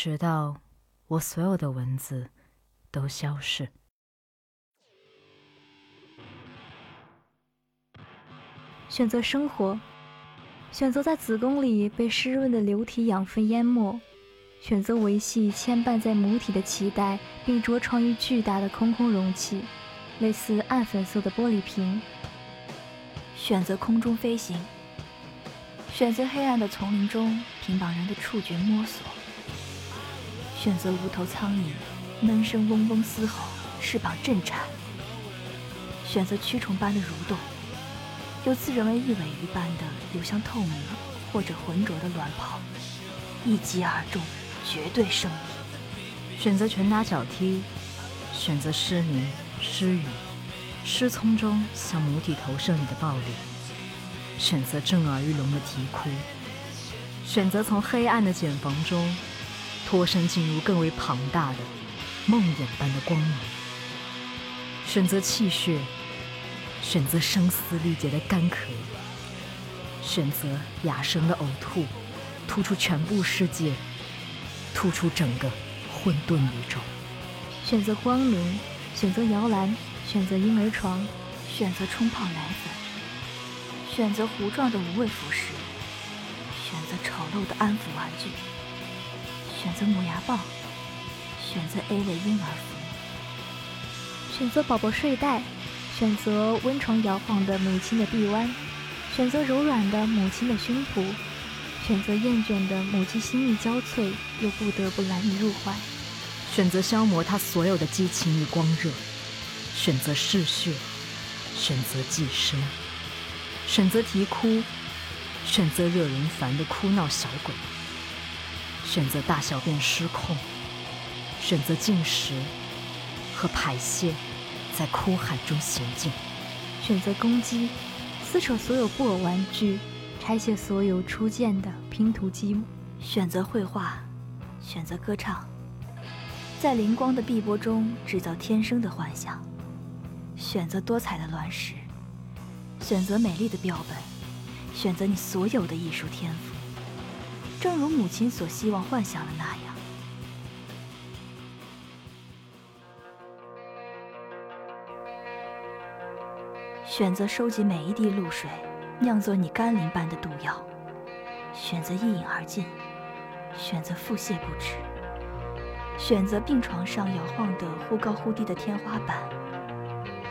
直到我所有的文字都消逝。选择生活，选择在子宫里被湿润的流体养分淹没，选择维系牵绊在母体的脐带，并着床于巨大的空空容器，类似暗粉色的玻璃瓶。选择空中飞行，选择黑暗的丛林中平绑人的触觉摸索，选择无头苍蝇，闷声嗡嗡嘶吼，翅膀震颤，选择蛆虫般的蠕动。又自认为一尾鱼般的流向透明或者浑浊的卵泡，一击而中，绝对胜利。选择拳打脚踢，选择失明、失语、失聪中向母体投射你的暴力，选择震耳欲聋的啼哭，选择从黑暗的茧房中脱身进入更为庞大的梦魇般的光明，选择气血。选择声嘶力竭的干咳，选择哑声的呕吐，吐出全部世界，吐出整个混沌宇宙。选择光明，选择摇篮，选择婴儿床，选择冲泡奶粉，选择糊状的无味辅食，选择丑陋的安抚玩具，选择磨牙棒，选择 A 类婴儿服，选择宝宝睡袋。选择温床摇晃的母亲的臂弯，选择柔软的母亲的胸脯，选择厌倦的母亲心力交瘁又不得不揽你入怀，选择消磨他所有的激情与光热，选择嗜血，选择寄生，选择啼哭，选择惹人烦的哭闹小鬼，选择大小便失控，选择进食和排泄。在哭喊中行进，选择攻击，撕扯所有布偶玩具，拆卸所有初见的拼图积木；选择绘画，选择歌唱，在灵光的碧波中制造天生的幻想；选择多彩的卵石，选择美丽的标本，选择你所有的艺术天赋，正如母亲所希望幻想的那样。选择收集每一滴露水，酿作你甘霖般的毒药；选择一饮而尽；选择腹泻不止；选择病床上摇晃的忽高忽低的天花板；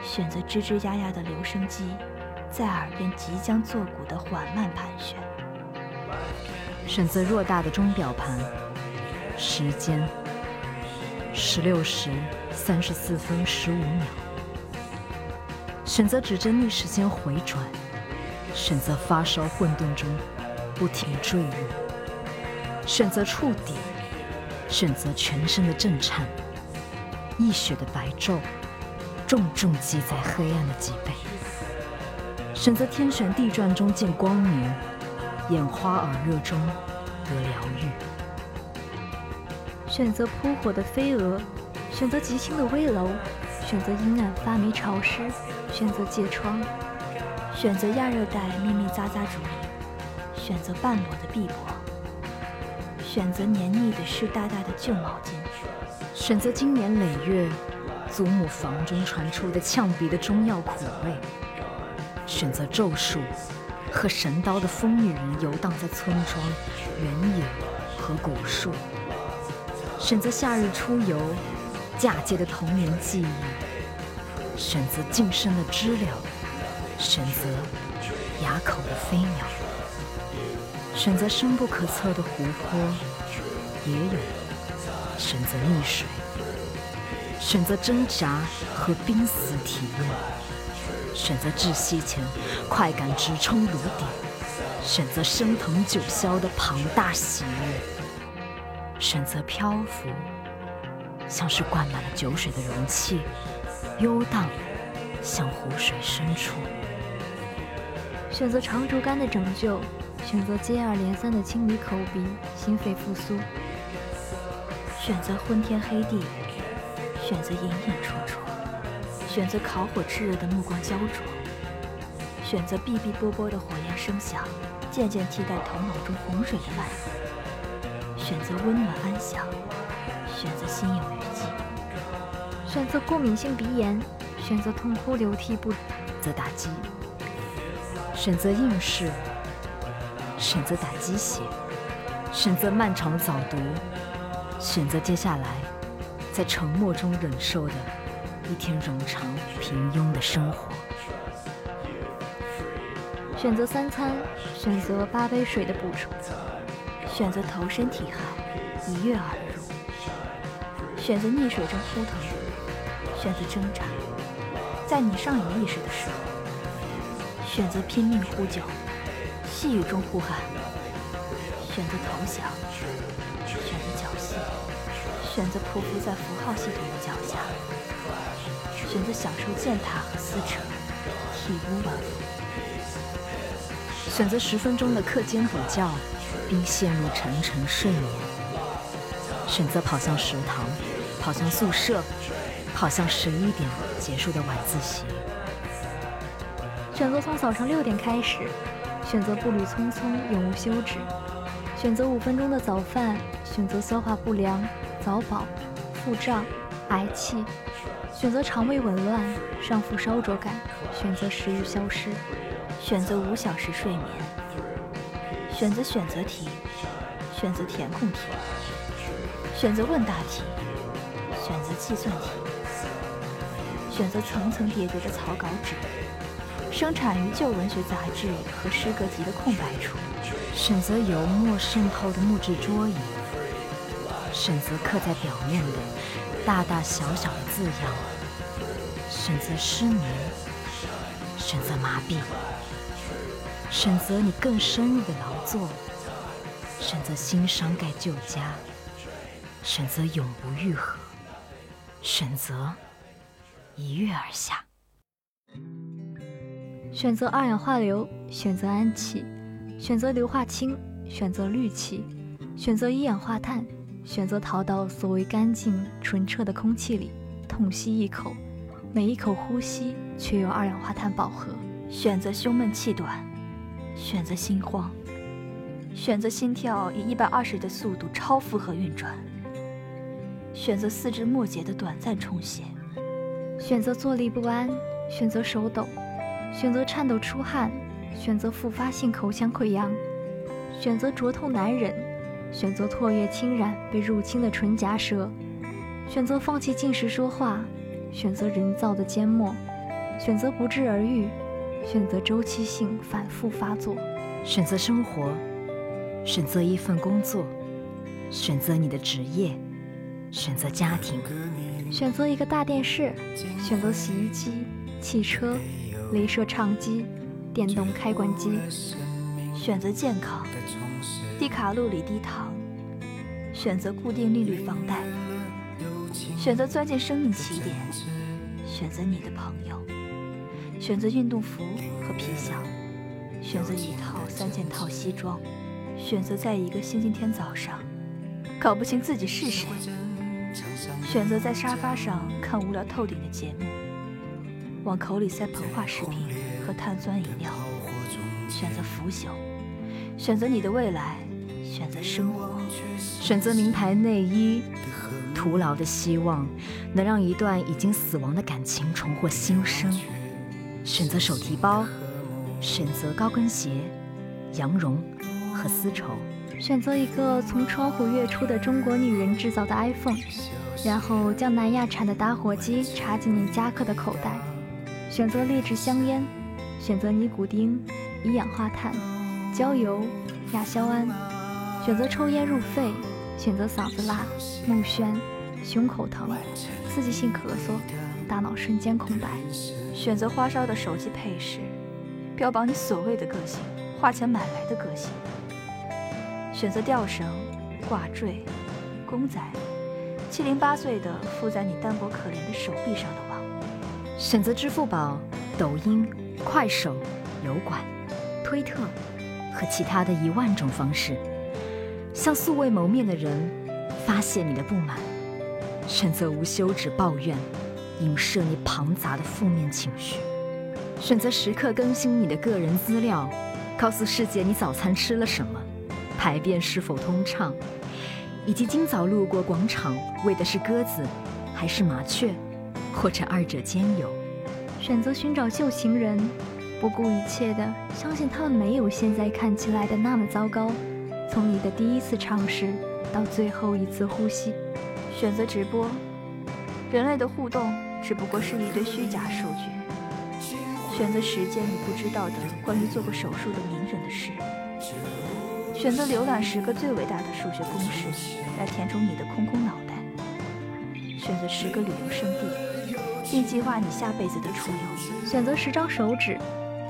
选择吱吱呀呀的留声机，在耳边即将作古的缓慢盘旋；选择偌大的钟表盘，时间十六时三十四分十五秒。选择指针逆时间回转，选择发烧混沌中不停坠入，选择触底，选择全身的震颤，溢血的白昼重重击在黑暗的脊背，选择天旋地转中见光明，眼花耳热中得疗愈，选择扑火的飞蛾，选择极轻的危楼，选择阴暗发霉潮湿。选择疥疮，选择亚热带密密匝匝竹林，选择半裸的碧波，选择黏腻的湿哒哒的旧毛巾，选择经年累月祖母房中传出的呛鼻的中药苦味，选择咒术和神刀的疯女人游荡在村庄、原野和古树，选择夏日出游嫁接的童年记忆。选择近身的知了，选择哑口的飞鸟，选择深不可测的湖泊、也有，选择溺水，选择挣扎和濒死体验，选择窒息前快感直冲颅顶，选择升腾九霄的庞大喜悦，选择漂浮，像是灌满了酒水的容器。游荡向湖水深处，选择长竹竿的拯救，选择接二连三的清理口鼻、心肺复苏，选择昏天黑地，选择隐隐绰绰，选择烤火炽热的目光焦灼，选择哔哔啵啵的火焰声响，渐渐替代头脑中洪水的蔓延，选择温暖安详，选择心有余悸；选择过敏性鼻炎，选择痛哭流涕不择打击；选择应试，选择打鸡血；选择漫长的早读，选择接下来在沉默中忍受的一天冗长平庸的生活。选择三餐，选择八杯水的补充；选择投身体海，一跃而入；选择溺水中扑腾；选择挣扎，在你尚有意识的时候；选择拼命呼救，细雨中呼喊；选择投降；选择侥幸；选择匍匐在符号系统的脚下；选择享受践踏和撕扯，体无完肤。选择十分钟的课间补觉，并陷入沉沉睡眠；选择跑向食堂，跑向宿舍，跑向十一点结束的晚自习；选择从早上六点开始；选择步履匆匆，永无休止；选择五分钟的早饭；选择消化不良、早饱、腹胀、嗳气；选择肠胃紊乱、上腹烧灼感；选择食欲消失。选择五小时睡眠，选择选择题，选择填空题，选择问答题，选择计算题，选择层层叠叠的草稿纸，生产于旧文学杂志和诗歌集的空白处，选择油墨渗透的木质桌椅，选择刻在表面的大大小小的字样，选择失眠，选择麻痹。选择你更深入的劳作，选择新伤盖旧痂，选择永不愈合，选择一跃而下。选择二氧化硫，选择氨气，选择硫化氢，选择氯气，选择一氧化碳，选择逃到所谓干净纯澈的空气里，痛吸一口，每一口呼吸却由二氧化碳饱和。选择胸闷气短。选择心慌，选择心跳以一百二十的速度超负荷运转，选择四肢末节的短暂充血，选择坐立不安，选择手抖，选择颤抖出汗，选择复发性口腔溃疡，选择灼痛难忍，选择唾液侵染被入侵的唇颊舌，选择放弃进食说话，选择人造的缄默，选择不治而愈。选择周期性反复发作，选择生活，选择一份工作，选择你的职业，选择家庭，选择一个大电视，选择洗衣机、汽车、镭射唱机、电动开关机，选择健康，低卡路里低糖，选择固定利率房贷，选择钻进生命起点，选择你的朋友。选择运动服和皮箱，选择一套三件套西装，选择在一个星期天早上搞不清自己是谁，选择在沙发上看无聊透顶的节目，往口里塞膨化食品和碳酸饮料，选择腐朽，选择你的未来，选择生活，选择名牌内衣，徒劳的希望能让一段已经死亡的感情重获新生。选择手提包，选择高跟鞋、羊绒和丝绸，选择一个从窗户跃出的中国女人制造的 iPhone，然后将南亚产的打火机插进你夹克的口袋，选择劣质香烟，选择尼古丁、一氧化碳、焦油、亚硝胺，选择抽烟入肺，选择嗓子辣、目眩、胸口疼、刺激性咳嗽、大脑瞬间空白。选择花哨的手机配饰，标榜你所谓的个性，花钱买来的个性。选择吊绳、挂坠、公仔，七零八碎的附在你单薄可怜的手臂上的网。选择支付宝、抖音、快手、油管、推特和其他的一万种方式，向素未谋面的人发泄你的不满。选择无休止抱怨。影射你庞杂的负面情绪，选择时刻更新你的个人资料，告诉世界你早餐吃了什么，排便是否通畅，以及今早路过广场喂的是鸽子，还是麻雀，或者二者兼有。选择寻找旧情人，不顾一切的相信他们没有现在看起来的那么糟糕。从你的第一次尝试到最后一次呼吸，选择直播。人类的互动只不过是一堆虚假数据。选择时间你不知道的关于做过手术的名人的事。选择浏览十个最伟大的数学公式来填充你的空空脑袋。选择十个旅游胜地，并计划你下辈子的出游。选择十张手指，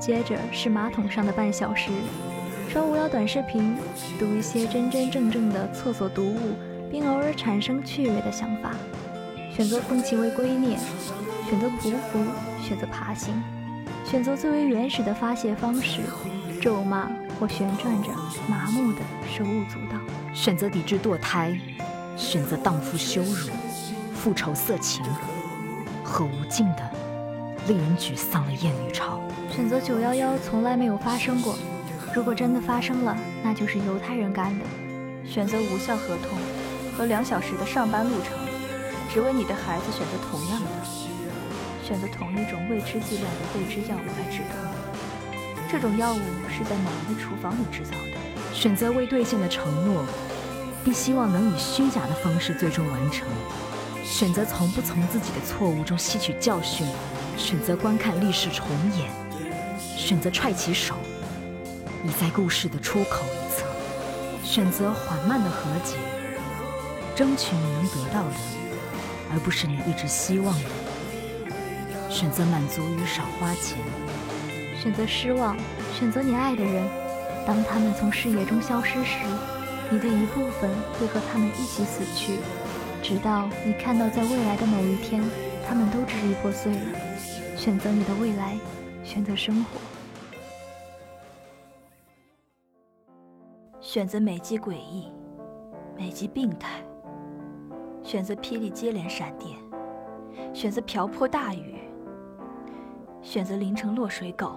接着是马桶上的半小时。刷无聊短视频，读一些真真正正的厕所读物，并偶尔产生趣味的想法。选择奉其为圭臬，选择匍匐，选择爬行，选择最为原始的发泄方式，咒骂或旋转着，麻木的手舞足蹈。选择抵制堕胎，选择荡妇羞辱，复仇色情和无尽的令人沮丧的艳女潮。选择九幺幺从来没有发生过。如果真的发生了，那就是犹太人干的。选择无效合同和两小时的上班路程，只为你的孩子选择同样的，选择同一种未知剂量的未知药物来止痛。这种药物是在某人的厨房里制造的。选择未兑现的承诺，并希望能以虚假的方式最终完成。选择从不从自己的错误中吸取教训，选择观看历史重演，选择踹起手。你在故事的出口一侧，选择缓慢的和解，争取你能得到的，而不是你一直希望的；选择满足于少花钱，选择失望，选择你爱的人。当他们从视野中消失时，你的一部分会和他们一起死去，直到你看到在未来的某一天，他们都支离破碎了。选择你的未来，选择生活。选择每击诡异，每击病态；选择霹雳接连闪电，选择瓢泼大雨；选择淋成落水狗，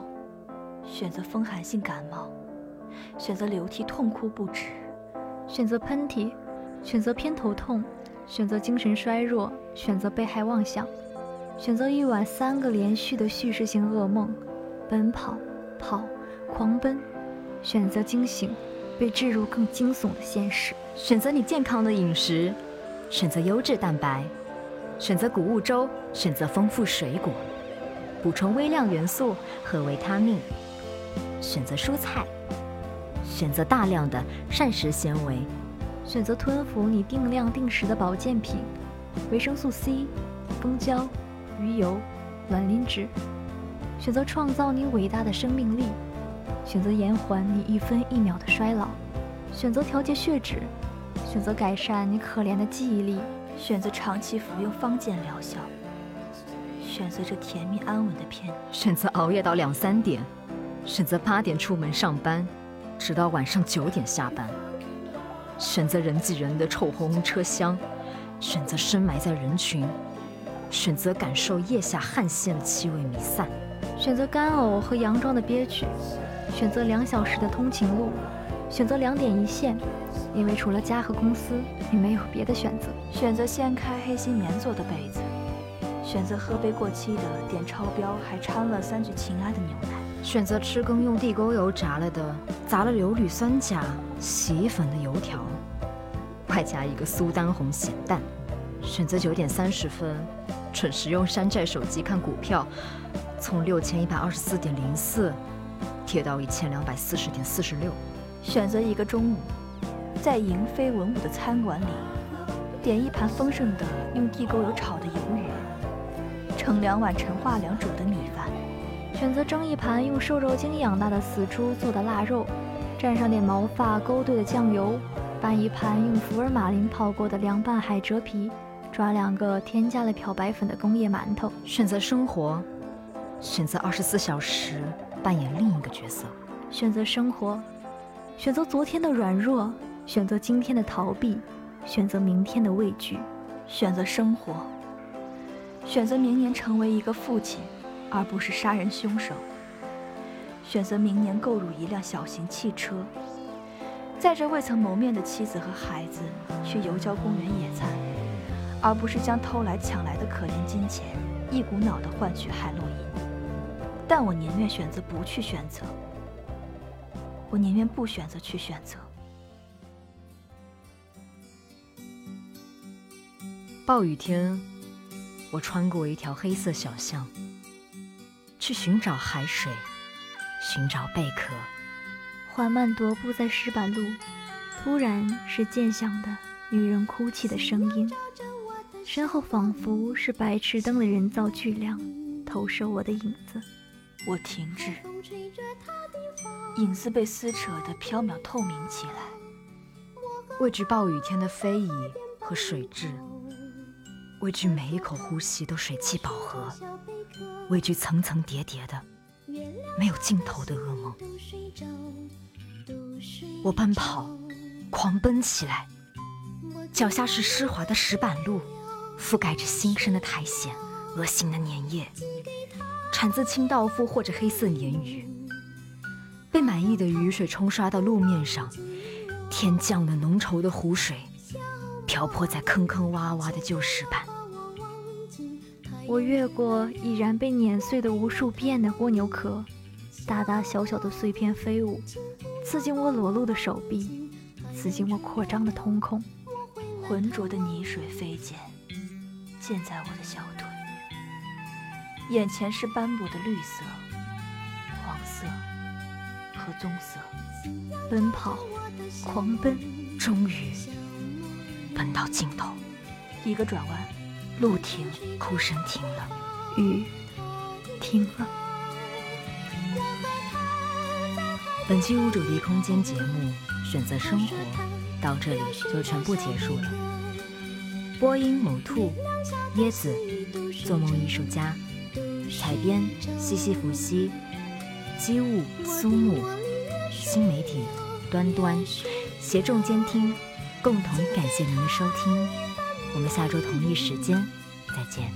选择风寒性感冒；选择流涕痛哭不止；选择喷嚏；选择偏头痛；选择精神衰弱；选择被害妄想；选择一晚三个连续的叙事性噩梦；奔跑、跑、狂奔；选择惊醒。被置入更惊悚的现实。选择你健康的饮食，选择优质蛋白，选择谷物粥，选择丰富水果，补充微量元素和维他命，选择蔬菜，选择大量的膳食纤维，选择吞服你定量定时的保健品，维生素 C、蜂胶、鱼油、卵磷脂，选择创造你伟大的生命力。选择延缓你一分一秒的衰老，选择调节血脂，选择改善你可怜的记忆力，选择长期服用方见疗效，选择这甜蜜安稳的片，选择熬夜到两三点，选择八点出门上班，直到晚上九点下班，选择人挤人的臭烘烘车厢，选择深埋在人群，选择感受腋下汗腺的气味弥散，选择干呕和佯装的憋屈。选择两小时的通勤路，选择两点一线，因为除了家和公司，你没有别的选择。选择掀开黑心棉做的被子，选择喝杯过期的、点超标还掺了三聚氰胺的牛奶，选择吃更用地沟油炸了的、砸了硫氯酸钾洗衣粉的油条，外加一个苏丹红咸蛋。选择九点三十分，准时用山寨手机看股票，从六千一百二十四点零四。贴到一千两百四十点四十六，选择一个中午，在迎飞文武的餐馆里，点一盘丰盛的用地沟油炒的鱿鱼，盛两碗陈化粮煮的米饭，选择蒸一盘用瘦肉精养大的死猪做的腊肉，蘸上点毛发勾兑的酱油，拌一盘用福尔马林泡过的凉拌海蜇皮，抓两个添加了漂白粉的工业馒头，选择生活，选择二十四小时。扮演另一个角色，选择生活，选择昨天的软弱，选择今天的逃避，选择明天的畏惧，选择生活，选择明年成为一个父亲，而不是杀人凶手，选择明年购入一辆小型汽车，载着未曾谋面的妻子和孩子去游郊公园野餐，而不是将偷来抢来的可怜金钱一股脑的换取海洛因。但我宁愿选择不去选择，我宁愿不选择去选择。暴雨天，我穿过一条黑色小巷，去寻找海水，寻找贝壳。缓慢踱步在石板路，突然是渐响的女人哭泣的声音，身后仿佛是白炽灯的人造巨亮，投射我的影子。我停滞，影子被撕扯得飘渺透明起来。畏惧暴雨天的非遗和水质，畏惧每一口呼吸都水汽饱和，畏惧层层叠叠的没有尽头的噩梦。我奔跑，狂奔起来，脚下是湿滑的石板路，覆盖着新生的苔藓，恶心的粘液，产自清道夫或者黑色鲶鱼，被满意的雨水冲刷到路面上，天降了浓稠的湖水，瓢泼在坑坑洼洼的旧石板。我越过已然被碾碎的无数遍的蜗牛壳，大大小小的碎片飞舞。刺进我裸露的手臂，刺进我扩张的瞳孔，浑浊的泥水飞溅，溅在我的小腿。眼前是斑驳的绿色、黄色和棕色。奔跑，狂奔，终于奔到尽头。一个转弯，路停，哭声停了，雨停了。本期无主题空间节目选择生活到这里就全部结束了。播音某兔、椰子、做梦艺术家、采编西西弗西、机务苏木、新媒体端端、协众监听，共同感谢您的收听。我们下周同一时间再见。